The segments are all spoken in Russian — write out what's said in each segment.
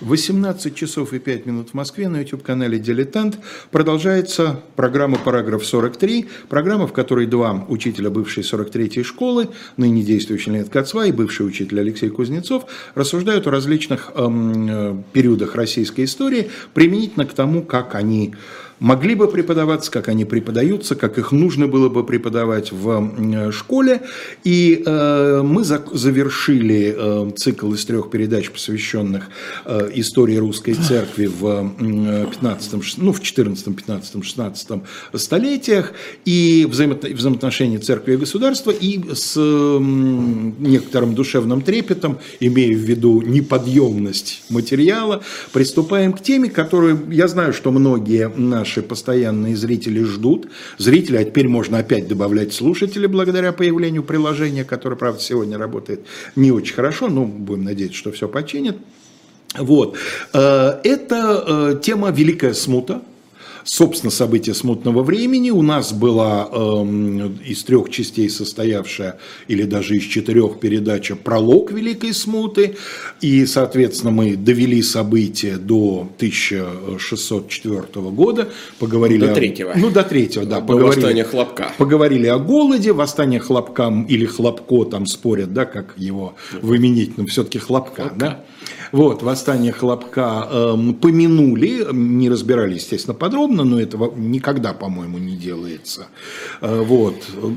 18 часов и 5 минут в Москве на YouTube-канале «Дилетант» продолжается программа «Параграф 43», программа, в которой два учителя бывшей 43-й школы, ныне действующий Леонид Кацва и бывший учитель Алексей Кузнецов, рассуждают о различных эм, э, периодах российской истории применительно к тому, как они могли бы преподаваться, как они преподаются, как их нужно было бы преподавать в школе. И э, мы за, завершили э, цикл из трех передач, посвященных э, истории русской церкви в 15, ну, в 14, 15, 16 столетиях и взаимо, взаимоотношения церкви и государства, и с э, некоторым душевным трепетом, имея в виду неподъемность материала, приступаем к теме, которую я знаю, что многие наши наши постоянные зрители ждут. Зрители, а теперь можно опять добавлять слушатели благодаря появлению приложения, которое, правда, сегодня работает не очень хорошо, но будем надеяться, что все починит. Вот. Э, это э, тема «Великая смута», собственно, события смутного времени. У нас была э, из трех частей состоявшая, или даже из четырех передача «Пролог Великой Смуты». И, соответственно, мы довели события до 1604 года. Поговорили до третьего. О, ну, до третьего, да. До поговорили, восстания Хлопка. Поговорили о голоде. Восстание Хлопка или Хлопко там спорят, да, как его выменить, но все-таки Хлопка, Хлопка. да. Вот, восстание Хлопка э, помянули, не разбирали, естественно, подробно, но этого никогда, по-моему, не делается. Э, вот,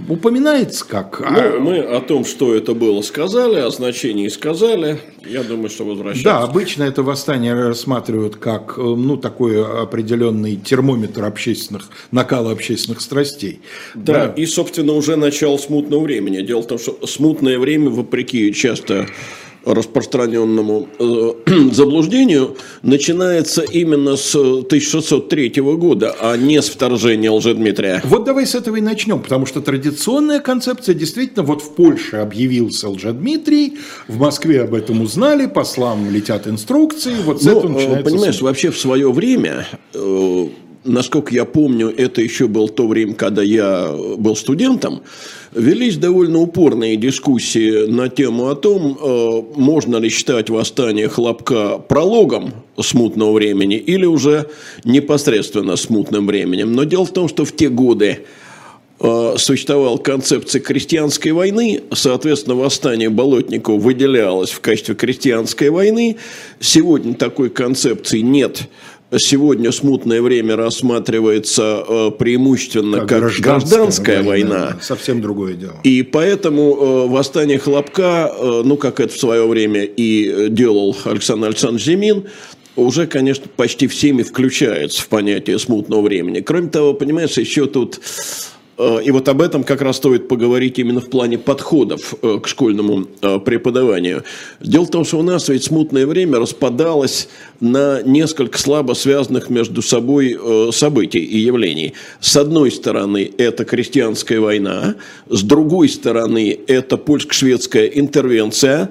упоминается как... А ну, мы о том, что это было, сказали, о значении сказали. Я думаю, что возвращаться. Да, обычно это восстание рассматривают как, э, ну, такой определенный термометр общественных, накала общественных страстей. Да, да, и, собственно, уже начало смутного времени. Дело в том, что смутное время, вопреки часто распространенному э, заблуждению начинается именно с 1603 года, а не с вторжения Лжедмитрия. Вот давай с этого и начнем, потому что традиционная концепция действительно, вот в Польше объявился Лжедмитрий, в Москве об этом узнали, послам летят инструкции, вот с ну, этого начинается... Понимаешь, вообще в свое время э, насколько я помню, это еще было то время, когда я был студентом, велись довольно упорные дискуссии на тему о том, э, можно ли считать восстание Хлопка прологом смутного времени или уже непосредственно смутным временем. Но дело в том, что в те годы э, существовала концепция крестьянской войны, соответственно, восстание Болотников выделялось в качестве крестьянской войны. Сегодня такой концепции нет сегодня смутное время рассматривается э, преимущественно как, как гражданская, гражданская война. Совсем другое дело. И поэтому э, восстание Хлопка, э, ну, как это в свое время и делал Александр Александрович Зимин, уже, конечно, почти всеми включается в понятие смутного времени. Кроме того, понимаешь, еще тут и вот об этом как раз стоит поговорить именно в плане подходов э, к школьному э, преподаванию. Дело в том, что у нас ведь смутное время распадалось на несколько слабо связанных между собой событий и явлений. С одной стороны, это крестьянская война, с другой стороны, это польско-шведская интервенция,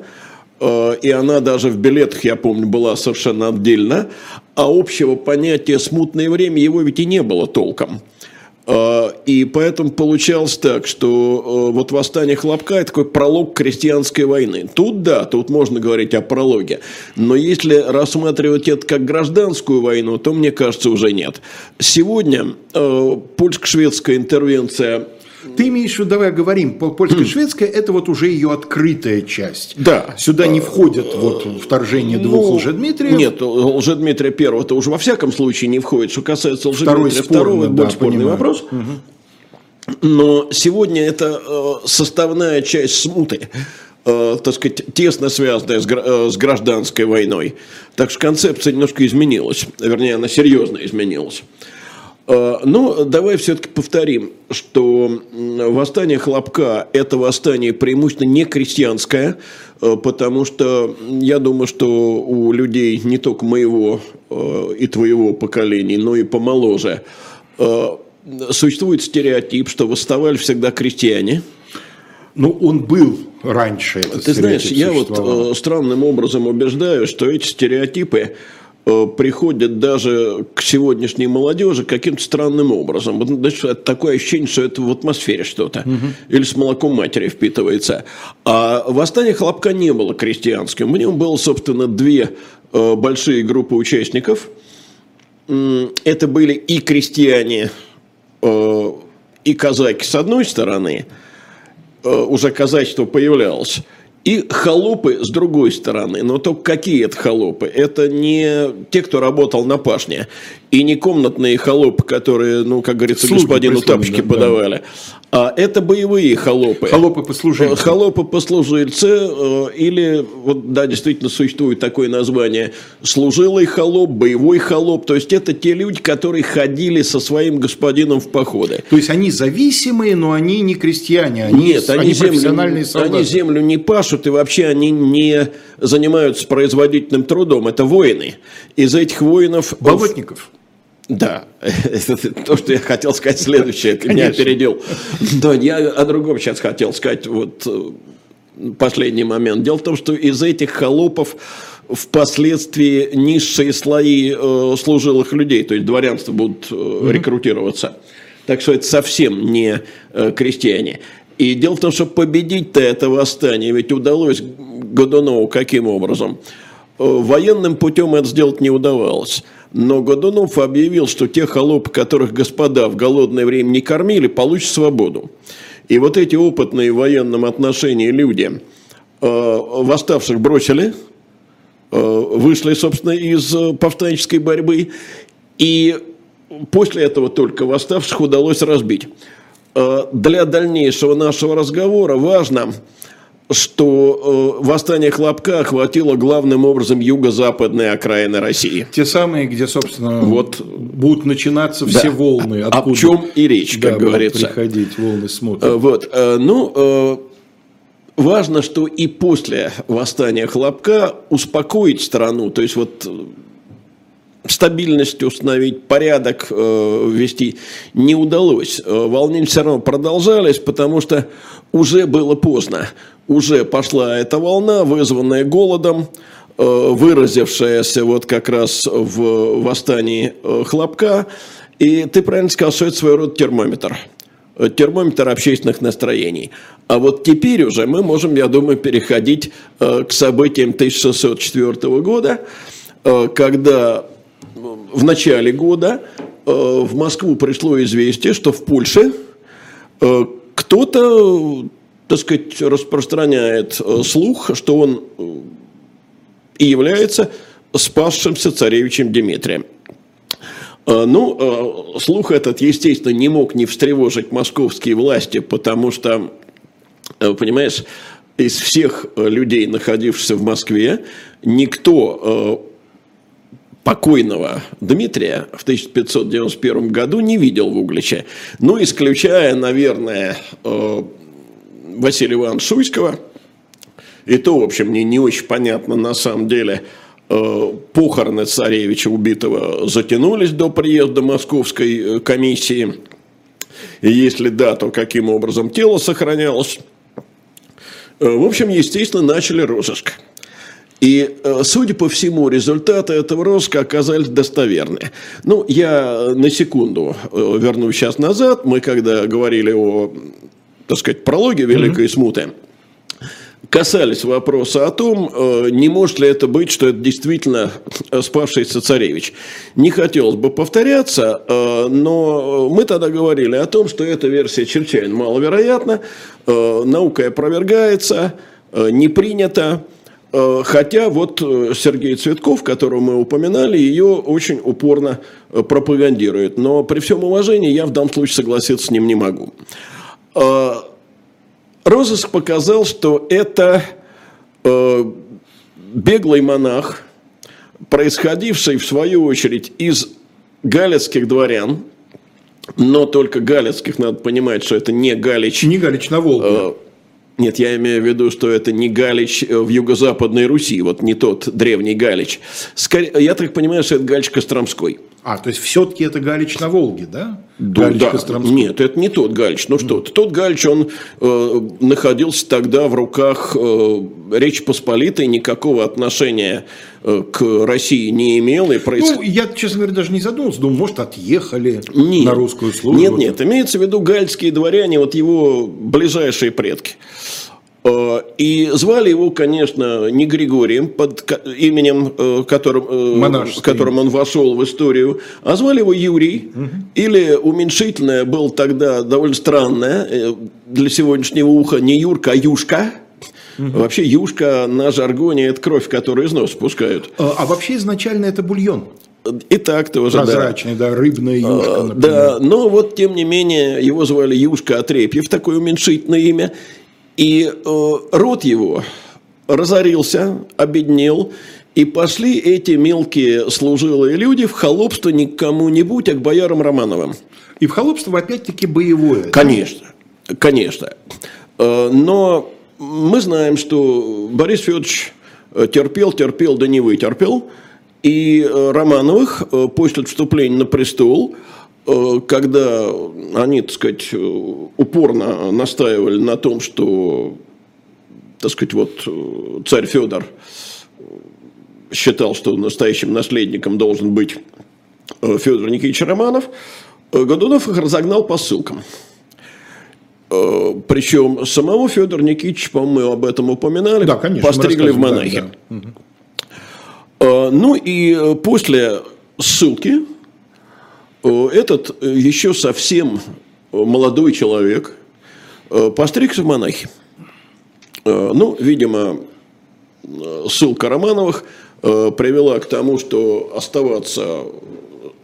и она даже в билетах, я помню, была совершенно отдельно, а общего понятия «смутное время» его ведь и не было толком. А, и поэтому получалось так, что э, вот восстание Хлопка – это такой пролог крестьянской войны. Тут да, тут можно говорить о прологе. Но если рассматривать это как гражданскую войну, то, мне кажется, уже нет. Сегодня э, польско-шведская интервенция ты имеешь в виду, давай говорим, польско-шведская – это вот уже ее открытая часть. Да. Сюда не входят вот вторжение ну, двух лжедмитриев. Нет, лжедмитрия первого это уже во всяком случае не входит. Что касается лжедмитрия второго, это да, спорный понимаю. вопрос. Угу. Но сегодня это э, составная часть смуты э, так сказать, тесно связанная э, с гражданской войной. Так что концепция немножко изменилась, вернее, она серьезно изменилась. А, ну, давай все-таки повторим, что восстание Хлопка – это восстание преимущественно не крестьянское, а, потому что я думаю, что у людей не только моего а, и твоего поколения, но и помоложе существует стереотип, что восставали всегда крестьяне. Ну, он был раньше. Ты знаешь, я вот странным образом убеждаю, что эти стереотипы приходят даже к сегодняшней молодежи каким-то странным образом. Значит, такое ощущение, что это в атмосфере что-то. Угу. Или с молоком матери впитывается. А восстание Хлопка не было крестьянским. В нем было, собственно, две э, большие группы участников. Это были и крестьяне, э, и казаки с одной стороны, уже казачество появлялось, и холопы с другой стороны. Но только какие это холопы? Это не те, кто работал на пашне, и не комнатные холопы, которые, ну, как говорится, Слуги господину тапочки да, подавали. А это боевые холопы. Холопы-послужильцы. Холопы-послужильцы, э, или, вот, да, действительно существует такое название, служилый холоп, боевой холоп. То есть, это те люди, которые ходили со своим господином в походы. То есть, они зависимые, но они не крестьяне, они, Нет, они, они землю, профессиональные солдаты. Они землю не пашут, и вообще они не занимаются производительным трудом. Это воины. Из этих воинов... Болотников. Да, это то, что я хотел сказать следующее, ты меня опередил. Да, я о другом сейчас хотел сказать, вот э, последний момент. Дело в том, что из этих холопов впоследствии низшие слои э, служилых людей, то есть дворянство будут э, рекрутироваться. Так что это совсем не э, крестьяне. И дело в том, что победить-то это восстание ведь удалось Годунову каким образом? Э, военным путем это сделать не удавалось. Но Годунов объявил, что те холопы, которых господа в голодное время не кормили, получат свободу. И вот эти опытные в военном отношении люди э, восставших бросили, э, вышли, собственно, из повстанческой борьбы, и после этого только восставших удалось разбить. Э, для дальнейшего нашего разговора важно – что э, восстание Хлопка охватило главным образом юго-западные окраины России. Те самые, где, собственно, вот, будут начинаться все да. волны. Откуда, о чем и речь, как да, говорится. приходить волны смотрят. Э, вот, э, ну, э, важно, что и после восстания Хлопка успокоить страну, то есть вот стабильность установить, порядок э, ввести не удалось. Э, волнения все равно продолжались, потому что уже было поздно. Уже пошла эта волна, вызванная голодом, э, выразившаяся вот как раз в восстании э, Хлопка. И ты правильно сказал, что это своего рода термометр термометр общественных настроений. А вот теперь уже мы можем, я думаю, переходить э, к событиям 1604 года, когда в начале года в Москву пришло известие, что в Польше кто-то, так сказать, распространяет э, слух, что он э, и является спасшимся царевичем Дмитрием. Э, ну, слух этот, естественно, не мог не встревожить московские власти, потому что, понимаешь, из всех людей, находившихся в Москве, никто покойного Дмитрия в 1591 году не видел в Угличе. Ну, исключая, наверное, Василия Ивановича Шуйского. И то, в общем, мне не очень понятно на самом деле, э, похороны царевича убитого затянулись до приезда московской э, комиссии. И если да, то каким образом тело сохранялось. В общем, естественно, начали розыск. И, э, судя по всему, результаты этого розыска оказались достоверны. Ну, я на секунду э, вернусь сейчас назад. Мы когда говорили о, так сказать, прологе Великой mm-hmm. Смуты, касались вопроса о том, э, не может ли это быть, что это действительно спавшийся царевич. Не хотелось бы повторяться, но мы тогда говорили о том, что эта версия чрезвычайно маловероятна, наука опровергается, не принята. Э, хотя вот э, Сергей Цветков, которого мы упоминали, ее очень упорно э, пропагандирует. Но при всем уважении я в данном случае согласиться с ним не могу. Розыск показал, что это беглый монах, происходивший в свою очередь из галицких дворян, но только галицких, надо понимать, что это не Галич. Не Галич на Волге. Нет, я имею в виду, что это не Галич э, в юго-западной Руси, вот не тот древний Галич. Скорее, я так понимаю, что это Галич Костромской. А, то есть, все-таки это Галич на Волге, да? Да, Галич да. Костромской. Нет, это не тот Галич. Ну что ты, тот Галич, он э, находился тогда в руках э, Речи Посполитой, никакого отношения э, к России не имел. И проис... Ну, я, честно говоря, даже не задумался. Думаю, может, отъехали нет, на русскую службу. Нет, нет, имеется в виду гальские дворяне, вот его ближайшие предки. Э, и звали его, конечно, не Григорием, под именем, э, которым, э, которым он вошел в историю, а звали его Юрий. Угу. Или уменьшительное было тогда довольно странное для сегодняшнего уха не Юрка, а Юшка. Угу. Вообще юшка на жаргоне – это кровь, которую из носа спускают. А, а вообще изначально это бульон. И так тоже, Прозрачный, да, да рыбная юшка, а, например. Да, но вот, тем не менее, его звали Юшка Отрепьев, такое уменьшительное имя. И э, род его разорился, обеднел, и пошли эти мелкие служилые люди в холопство не к кому-нибудь, а к боярам Романовым. И в холопство опять-таки боевое. Конечно, да? конечно. Э, но мы знаем, что Борис Федорович э, терпел, терпел, да не вытерпел. И э, Романовых после вступления на престол – когда они, так сказать, э, упорно настаивали на том, что, так сказать, вот э, царь Федор считал, что настоящим наследником должен быть Федор Никитич Романов, Годунов их разогнал по ссылкам. Причем самого Федора Никитича, по-моему, об этом упоминали, да, конечно, постригли в монахи. Да, да. Ну и после ссылки Э, этот э, еще совсем молодой человек э, постригся в монахи. Ну, видимо, ссылка Романовых привела к тому, что оставаться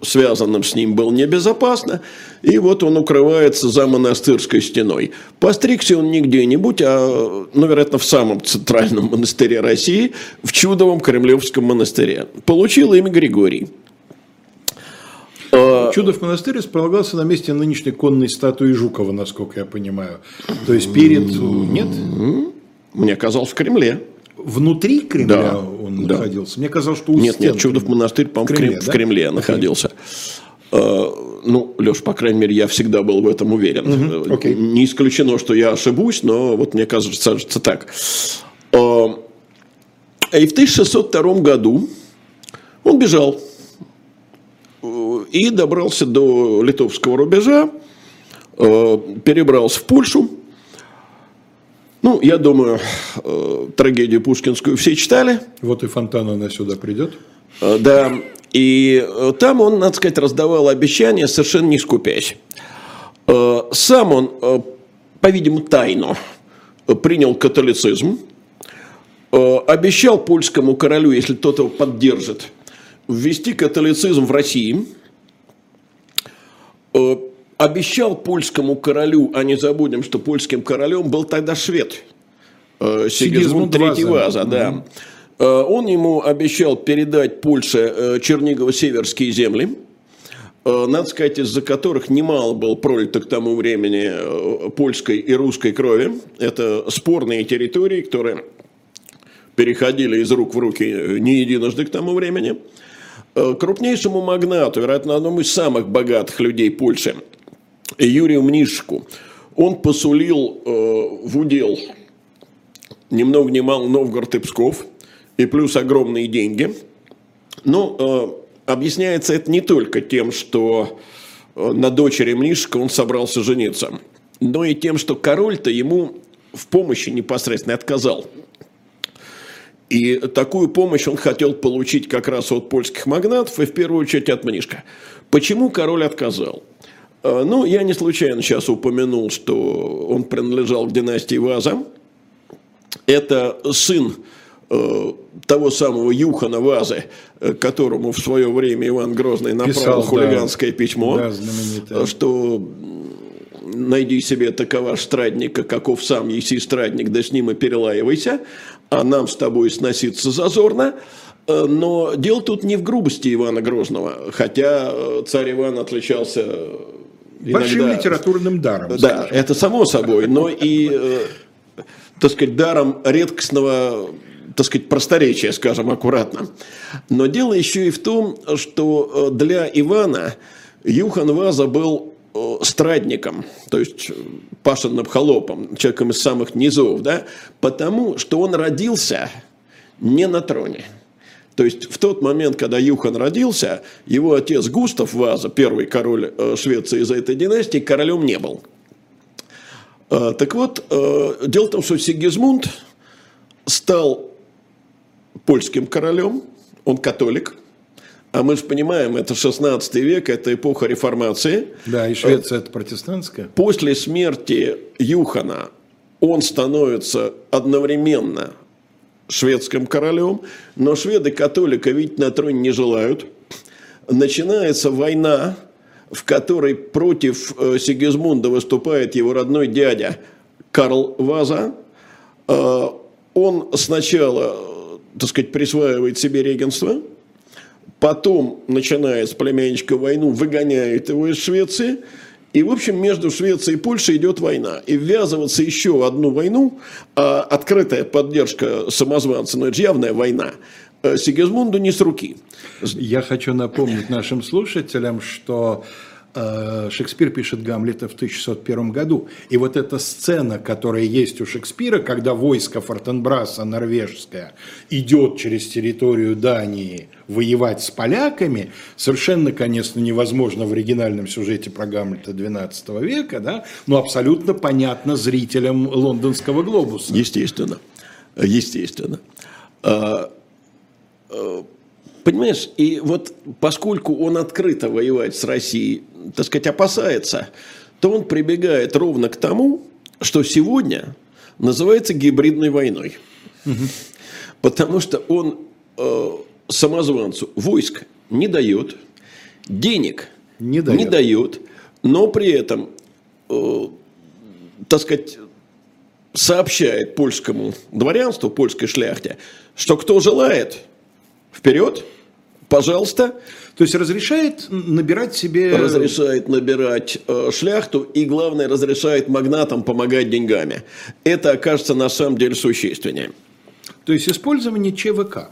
связанным с ним было небезопасно, и вот он укрывается за монастырской стеной. Постригся он не где-нибудь, а, ну, вероятно, в самом центральном монастыре России, в чудовом Кремлевском монастыре. Получил имя Григорий – а, Чудов монастырь располагался на месте нынешней конной статуи Жукова, насколько я понимаю. То есть перед... Нет? Мне казалось, в Кремле. Внутри Кремля да, он да. находился? Мне казалось, что у Нет, нет, Чудов монастырь, по-моему, в Кремле, в Кремле да? находился. Uh, ну, Леш, по крайней мере, я всегда был в этом уверен. Uh-huh. Okay. Не исключено, что я ошибусь, но вот мне кажется, кажется так. Uh, и в 1602 году он бежал и добрался до литовского рубежа, э, перебрался в Польшу. Ну, я думаю, э, трагедию пушкинскую все читали. Вот и Фонтан она сюда придет. Э, да, и там он, надо сказать, раздавал обещания, совершенно не скупясь. Сам он, по-видимому, тайно принял католицизм, обещал польскому королю, если тот его поддержит, ввести католицизм в России, обещал польскому королю, а не забудем, что польским королем был тогда швед, э, Сигизмунд III Ваза, да. Угу. Он ему обещал передать Польше Чернигово-Северские земли, надо сказать, из-за которых немало было пролито к тому времени польской и русской крови. Это спорные территории, которые переходили из рук в руки не единожды к тому времени. Э, крупнейшему магнату, вероятно, одному из самых богатых людей Польши, Юрию Мнишку, он посулил э, в удел ни много ни мало Новгород и Псков, и плюс огромные деньги. Но э, объясняется это не только тем, что э, на дочери Мнишка он собрался жениться, но и тем, что король-то ему в помощи непосредственно отказал. И такую помощь он хотел получить как раз от польских магнатов и в первую очередь от Мнишка. Почему король отказал? А, ну, я не случайно сейчас упомянул, что он принадлежал к династии Ваза. Это сын э, того самого Юхана Вазы, э, которому в свое время Иван Грозный направил Писал, хулиганское да, письмо, да, что найди себе такого страдника, каков сам еси страдник, да с ним и перелаивайся, а нам с тобой сноситься зазорно. Э, но дело тут не в грубости Ивана Грозного, хотя э, царь Иван отличался иногда... Большим литературным даром. Да, скажем. это само собой, но и, э, так сказать, даром редкостного так сказать, просторечия, скажем аккуратно. Но дело еще и в том, что для Ивана Юхан Ваза был Э, страдником, то есть э, пашенным холопом, человеком из самых низов, да, потому что он родился не на троне. То есть в тот момент, когда Юхан родился, его отец Густав Ваза, первый король э, Швеции из этой династии, королем не был. Так вот, э, дело в том, что Сигизмунд стал польским королем, он католик, а мы же понимаем, это 16 век, это эпоха реформации. Да, и Швеция это протестантская. После смерти Юхана он становится одновременно шведским королем, но шведы католика видеть на троне не желают. Начинается война, в которой против э, Сигизмунда выступает его родной дядя Карл Ваза. Э, он сначала, э, так сказать, присваивает себе регенство, потом начинает с племянничка войну, выгоняет его из Швеции – и, в общем, между Швецией и Польшей идет война. И ввязываться еще в одну войну, а открытая поддержка самозванца, но это явная война, э, Сигизмунду не с руки. Я хочу напомнить нашим слушателям, что Шекспир пишет Гамлета в 1601 году. И вот эта сцена, которая есть у Шекспира, когда войско Фортенбраса норвежское идет через территорию Дании воевать с поляками, совершенно, конечно, невозможно в оригинальном сюжете про Гамлета XII века, да, но абсолютно понятно зрителям лондонского глобуса. Естественно. Естественно. А, а, Понимаешь, и вот поскольку он открыто воевать с Россией, так сказать, опасается, то он прибегает ровно к тому, что сегодня называется гибридной войной. Угу. Потому что он э, самозванцу войск не дает, денег не дает, не дает но при этом, э, так сказать, сообщает польскому дворянству, польской шляхте, что кто желает, вперед – Пожалуйста. То есть разрешает набирать себе... Разрешает набирать э, шляхту и, главное, разрешает магнатам помогать деньгами. Это окажется на самом деле существеннее. То есть использование ЧВК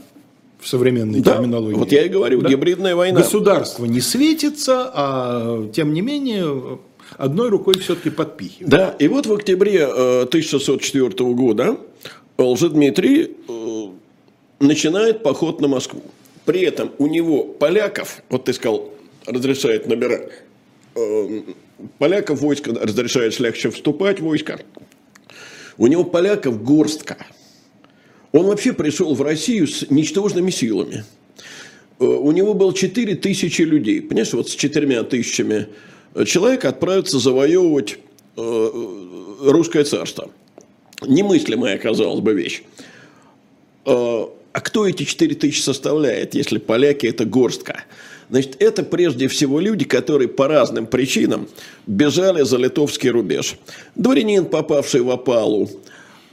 в современной да, терминологии. Вот я и говорю, да? гибридная война. Государство не светится, а тем не менее одной рукой все-таки подпихивает. Да, и вот в октябре э, 1604 года Лжедмитрий э, начинает поход на Москву. При этом у него поляков, вот ты сказал, разрешает набирать, э, поляков войско разрешает шляхче вступать войска. У него поляков горстка. Он вообще пришел в Россию с ничтожными силами. Э, у него было 4 тысячи людей. Понимаешь, вот с четырьмя тысячами человек отправиться завоевывать э, русское царство. Немыслимая, казалось бы, вещь. А кто эти 4 тысячи составляет, если поляки – это горстка? Значит, это прежде всего люди, которые по разным причинам бежали за литовский рубеж. Дворянин, попавший в опалу,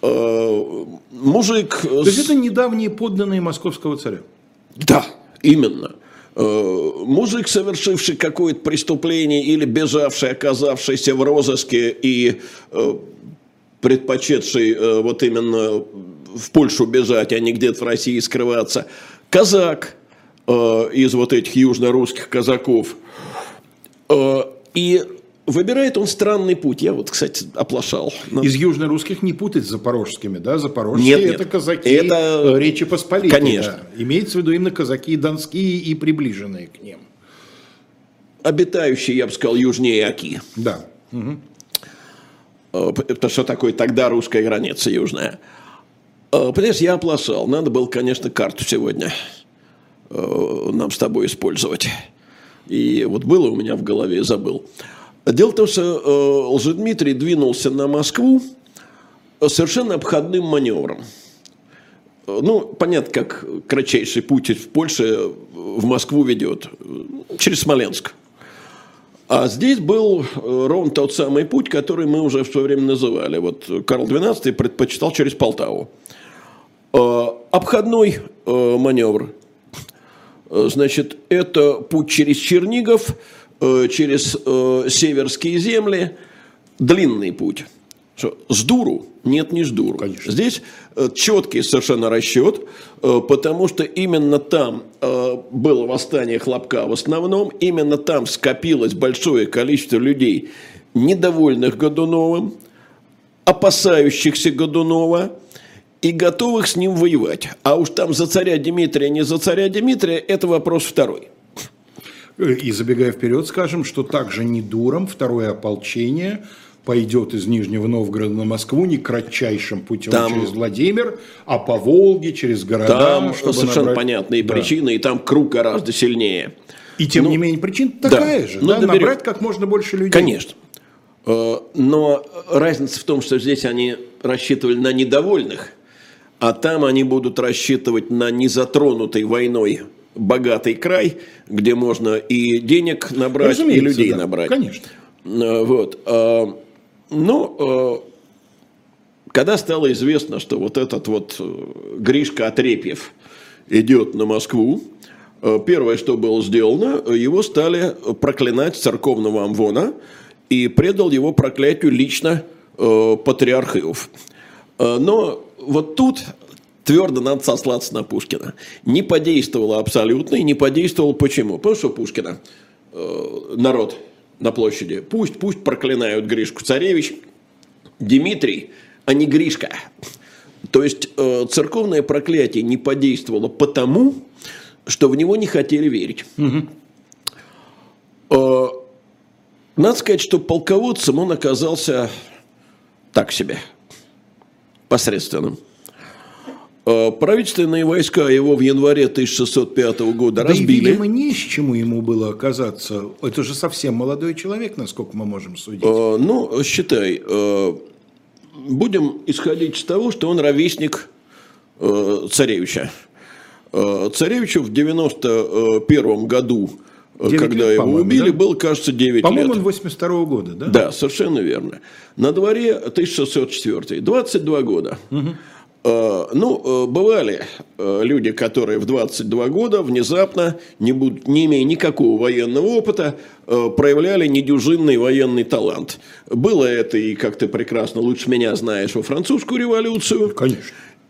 э, мужик... То есть это недавние подданные московского царя? Да, именно. Э, мужик, совершивший какое-то преступление или бежавший, оказавшийся в розыске и э, предпочетший э, вот именно в Польшу бежать, а не где-то в России скрываться. Казак э, из вот этих южно-русских казаков. Э, и выбирает он странный путь. Я вот, кстати, оплошал. Но... Из южно-русских не путать с запорожскими, да? Запорожские нет, нет. это казаки это... Речи Посполитой. Конечно. Да. Имеется в виду именно казаки донские и приближенные к ним. Обитающие, я бы сказал, южнее Оки. Да. Угу. Это что такое тогда русская граница южная. А, понимаешь, я оплошал. Надо было, конечно, карту сегодня э, нам с тобой использовать. И вот было у меня в голове, забыл. Дело в том, что э, Лжедмитрий двинулся на Москву совершенно обходным маневром. Ну, понятно, как кратчайший путь в Польше в Москву ведет. Через Смоленск. А здесь был ровно тот самый путь, который мы уже в свое время называли. Вот Карл XII предпочитал через Полтаву. Э, обходной э, маневр. Э, значит, это путь через Чернигов, через северские земли, длинный путь. С дуру? Нет, не с дуру. Конечно. Здесь четкий совершенно расчет, потому что именно там было восстание Хлопка в основном, именно там скопилось большое количество людей, недовольных Годуновым, опасающихся Годунова, и готовых с ним воевать. А уж там за царя Дмитрия, не за царя Дмитрия, это вопрос второй. И забегая вперед, скажем, что также не дуром второе ополчение пойдет из Нижнего Новгорода на Москву не кратчайшим путем Там- через Владимир, а по Волге, через города. Там чтобы совершенно набрать- понятные Да. причины, и там круг гораздо сильнее. И тем Ну, не менее причина такая же, ну, да, доберем. набрать как можно больше людей. Конечно. Э, Но разница в том, что здесь они рассчитывали на недовольных, а там они будут рассчитывать на незатронутый войной богатый край, где можно и денег набрать, и Разумеется, людей да, набрать. Конечно. Э, Вот. Ну, э, когда стало известно, что вот этот вот э, Гришка Отрепьев идет на Москву, э, первое, что было сделано, его стали проклинать с церковного амвона, и предал его проклятию лично патриарх Иов. Но вот тут твердо надо сослаться на Пушкина. Не подействовало абсолютно, и не подействовало почему? Потому что Пушкина народ на площади. Пусть, пусть проклинают Гришку Царевич, Дмитрий, а не Гришка. То есть э, церковное проклятие не подействовало потому, что в него не хотели верить. Э, надо сказать, что полководцем он оказался так себе, посредственным. Э, Правительственные войска его в январе 1605 года Да и, разбили. видимо, не с чему ему было оказаться. Это же совсем молодой человек, насколько мы можем судить. Э, Ну, считай, э, будем исходить из того, что он ровесник э, царевича. Э, Царевичу в 91 году, когда лет, его по-моему, убили, да? было, кажется, 9 По-моему, лет. он 82 года, да? Да, совершенно верно. На дворе 1604, 22 года. Э, Ну, э, бывали э, люди, которые в 22 года внезапно, не, буд- не имея никакого военного опыта, э, проявляли недюжинный военный талант. Было это и, как ты прекрасно лучше меня знаешь, во французскую революцию. Конечно.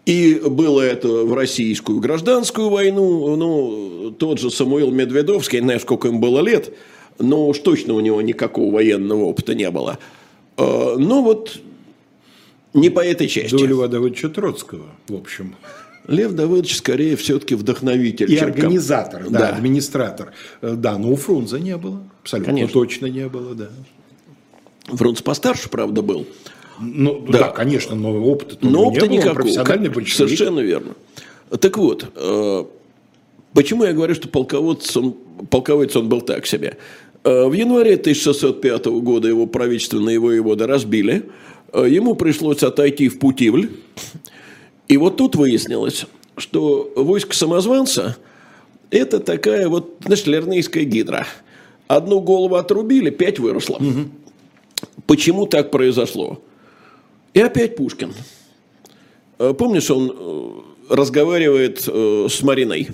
И было это в российскую гражданскую войну. Ну, тот же Самуил Медведовский, не знаю, сколько им было лет, но уж точно у него никакого военного опыта не было. Э, Ну вот, не по этой части. До Льва Давыдовича Троцкого, в общем. Лев Давыдович скорее все-таки вдохновитель. И организатор, да, Да. администратор. Э, Да, но у Фрунзе не было. Абсолютно Конечно. точно не было, да. Фрунз постарше, правда, был. Ну, да, Да. конечно, но опыта Но не опыта он никакого. профессиональный большевик. Совершенно верно. Так вот, э, почему я говорю, что полководец он, полководец он был так себе? Э, В январе 1605 года его правительственные воеводы разбили. Э, Ему пришлось отойти в Путивль. И вот тут выяснилось, что войско самозванца – это такая вот, знаешь, лернейская гидра. Одну голову отрубили, пять выросло. Почему так произошло? И опять Пушкин. Э, Помнишь, он э, разговаривает с Мариной?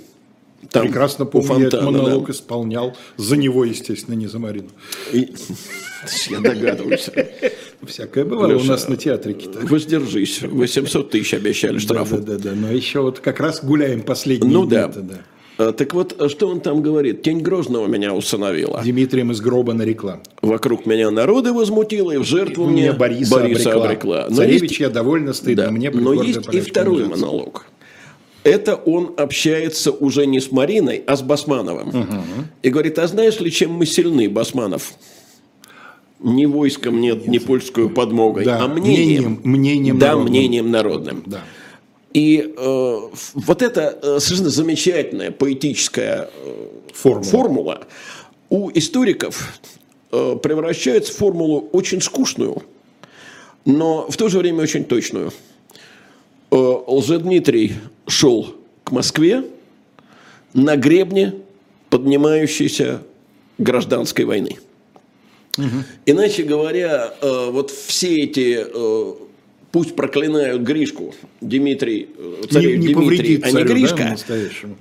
Там, Прекрасно у помню, я этот фонтана, да. монолог исполнял за него, естественно, не за Марину. И- Я догадываюсь. Всякое бывало у Леша, нас на театрике. -то. Воздержись. 800 тысяч обещали штрафу. да, да, да. Но еще вот как раз гуляем последние Ну да. да. А, Так вот, а что он там говорит? Тень Грозного меня усыновила. Дмитрием из гроба нарекла. Вокруг меня народы возмутило, и в жертву Мне мне Бориса, обрекла. обрекла. Но Царевич есть- я довольно стыдно. Да. Мне Но есть и второй монолог. Это он общается уже не с Мариной, а с Басмановым. И говорит, а знаешь ли, чем мы сильны, Басманов? Ни войском нет, ни польскую подмогой, Да, а мнением. мнением- мнением да, народным. мнением народным. Да. И э, вот эта э, совершенно замечательная поэтическая э, Формула. формула у историков э, превращается в формулу очень скучную, но в то же время очень точную. Э, Лжедмитрий шел к Москве на гребне поднимающейся гражданской войны. Иначе говоря, э, вот все эти, э, пусть проклинают Гришку, Дмитрий, э, Не, не Дмитрий, а не царю, да, Гришка, настоящему.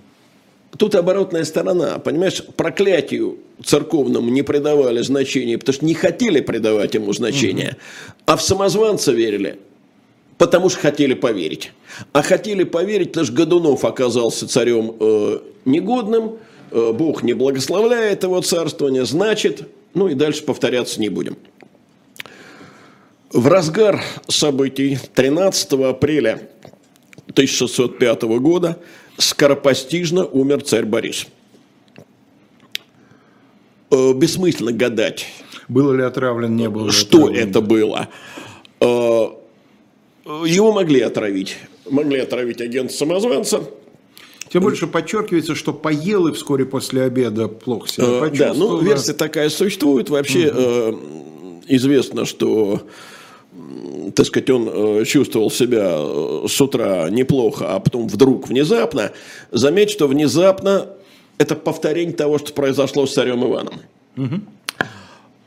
Тут оборотная сторона, понимаешь, проклятию церковному не придавали значения, потому что не хотели придавать ему значения, а в самозванца верили, потому что хотели поверить. А хотели поверить, потому что Годунов оказался царем э, негодным, э, Бог не благословляет его царствование, значит, ну и дальше повторяться не будем. В разгар событий 13 апреля 1605 года скоропостижно умер царь Борис. Э, Бессмысленно гадать. Было ли отравлен, не было ли Что отравлен. это было? Э, Его могли отравить. Могли отравить агент самозванца. Тем больше подчеркивается, что поел и вскоре после обеда плохо себя Э, Да, почувствовал. ну версия такая существует. Вообще э, известно, что так сказать, он э, чувствовал себя э, с утра неплохо, а потом вдруг внезапно. Заметь, что внезапно это повторение того, что произошло с царем Иваном.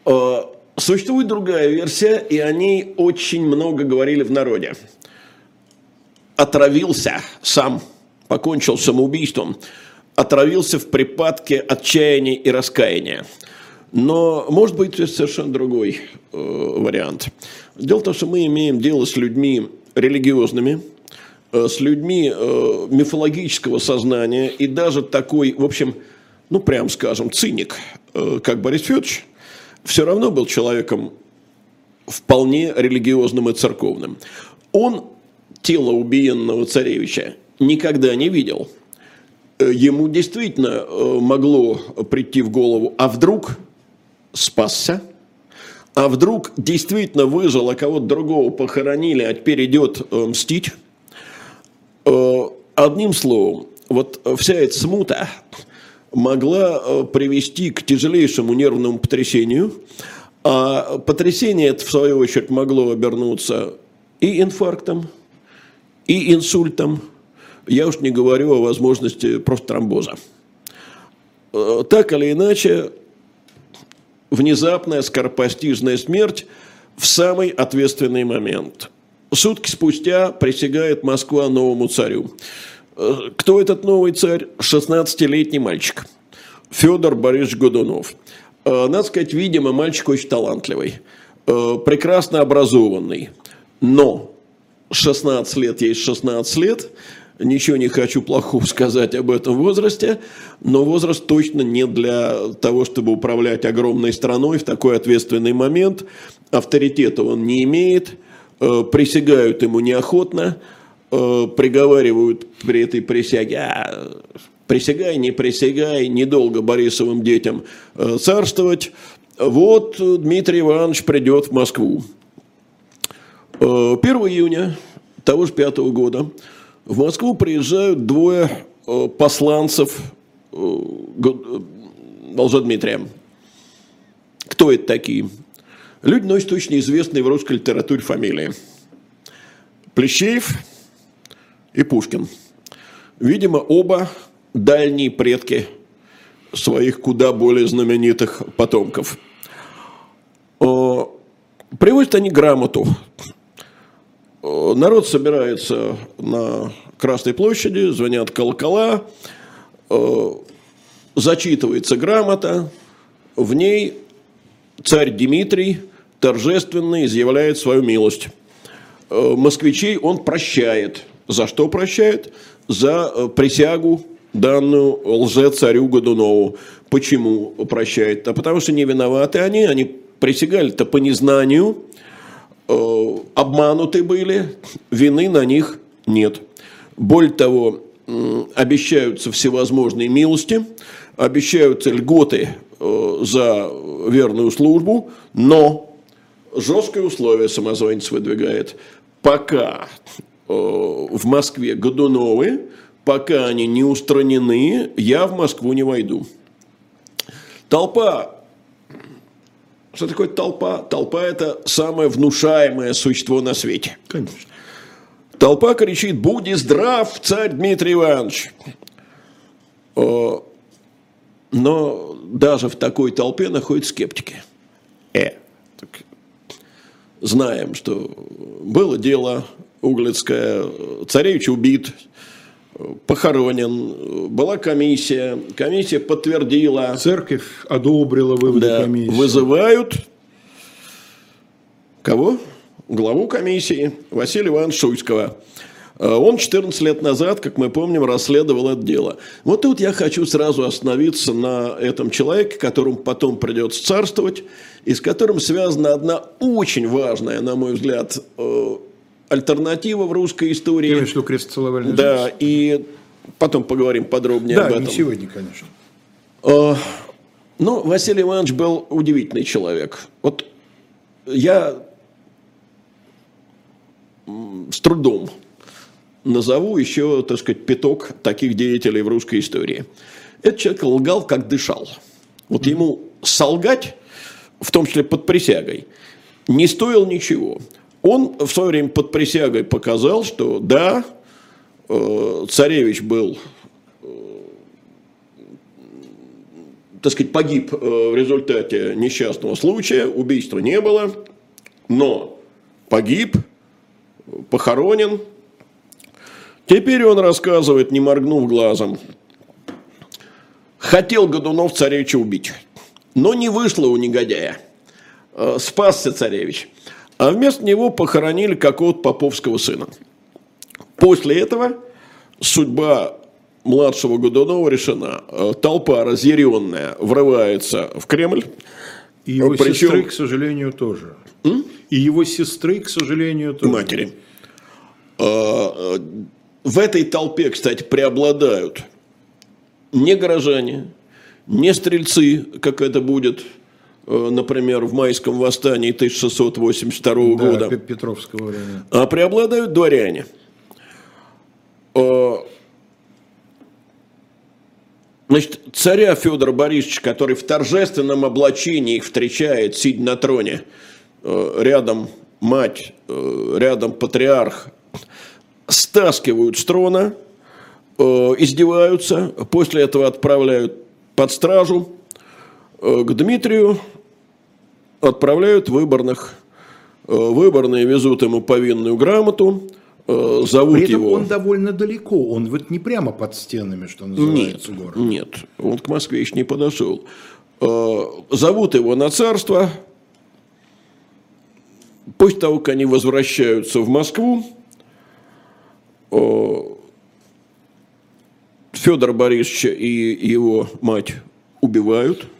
Э, Существует другая версия, и о ней очень много говорили в народе. Отравился сам, покончил самоубийством, отравился в припадке отчаяния и раскаяния. Но может быть совершенно другой э, вариант. Дело в том, что мы имеем дело с людьми религиозными, э, с людьми э, мифологического сознания и даже такой, в общем, ну прям скажем, циник, э, как Борис Федорович, все равно был человеком вполне религиозным и церковным. Он тело убиенного царевича никогда не видел. Э, Ему действительно э, могло прийти в голову, а вдруг спасся, а вдруг действительно выжил, а кого-то другого похоронили, а теперь идет э, мстить. Одним словом, вот вся эта смута могла э, привести к тяжелейшему нервному потрясению, а потрясение это, в свою очередь, могло обернуться и инфарктом, и инсультом. Я уж не говорю о возможности просто тромбоза. Э, Так или иначе, внезапная скоропостижная смерть в самый ответственный момент. Сутки спустя присягает Москва новому царю. Э, Кто этот новый царь? 16-летний мальчик. Федор Борисович Годунов. Э, Надо сказать, видимо, мальчик очень талантливый, э, прекрасно образованный. Но 16 лет есть 16 лет. Ничего не хочу плохого сказать об этом возрасте, но возраст точно не для того, чтобы управлять огромной страной в такой ответственный момент. Авторитета он не имеет, присягают ему неохотно, э, приговаривают при этой присяге, «А, присягай, не присягай, недолго Борисовым детям э, царствовать. Вот э, Дмитрий Иванович придет в Москву. Э, 1 июня того же пятого года в Москву приезжают двое э, посланцев э, э, Лжедмитрия. Кто это такие? Люди носят очень известные в русской литературе фамилии. Плещеев и Пушкин. Видимо, оба дальние предки своих куда более знаменитых потомков. Э, Привозят они грамоту. Э, Народ собирается на Красной площади, звонят колокола, э, зачитывается грамота, в ней царь Дмитрий торжественно изъявляет свою милость. Москвичей он прощает. За что прощает? За э, присягу данную лже-царю Годунову. Почему прощает? А потому что не виноваты они, они присягали-то по незнанию, э, обмануты были, вины на них нет. Более того, обещаются всевозможные милости, обещаются льготы э, за верную службу, но жесткое условие самозванец выдвигает. Пока в Москве Годуновы, пока они не устранены, я в Москву не войду. Толпа что такое толпа? Толпа – это самое внушаемое существо на свете. Конечно. Толпа кричит «Буди здрав, царь Дмитрий Иванович!» Э, Но даже в такой толпе находятся скептики. Э, так знаем, что было дело Углицкое, царевич убит, похоронен, была комиссия, комиссия подтвердила, Церковь одобрила выводы да, комиссии. вызывают кого? Главу комиссии Василия Ивановича Шуйского. Э, Он 14 лет назад, как мы помним, расследовал это дело. Вот тут я хочу сразу остановиться на этом человеке, которому потом придется царствовать, и с которым связана одна очень важная, на мой взгляд, э, альтернатива в русской истории. имеешь в виду крестоцеловальная Да, и потом поговорим подробнее Да, об этом. не сегодня, конечно. Э, Ну, Василий Иванович был удивительный человек. Вот я с трудом назову еще, так сказать, пяток таких деятелей в русской истории. Этот человек лгал, как дышал. Вот ему солгать, в том числе под присягой, не стоил ничего. Он в свое время под присягой показал, что да, э, царевич был, э, так сказать, погиб э, в результате несчастного случая, убийства не было, но погиб, похоронен. Теперь он рассказывает, не моргнув глазом, хотел Годунов царевича убить, но не вышло у негодяя. Спасся царевич а вместо него похоронили какого-то поповского сына. После этого судьба младшего Годунова решена. Э, толпа разъяренная врывается в Кремль. И его Причем... сестры, к сожалению, тоже. М? И его сестры, к сожалению, тоже. Матери. Э, в этой толпе, кстати, преобладают не горожане, не стрельцы, как это будет например, в майском восстании 1682 да, года. Петровского времени. А преобладают дворяне. Э, значит, царя Федора Борисовича, который в торжественном облачении их встречает, сидя на троне, э, рядом мать, рядом патриарх, стаскивают с трона, издеваются, после этого отправляют под стражу, к Дмитрию отправляют выборных. Э, выборные везут ему повинную грамоту, э, зовут При этом его... он довольно далеко, он вот не прямо под стенами, что называется, нет, город. Нет, он к Москве еще не подошел. Э, зовут его на царство. После того, как они возвращаются в Москву, Федора Борисовича и его мать убивают – Э,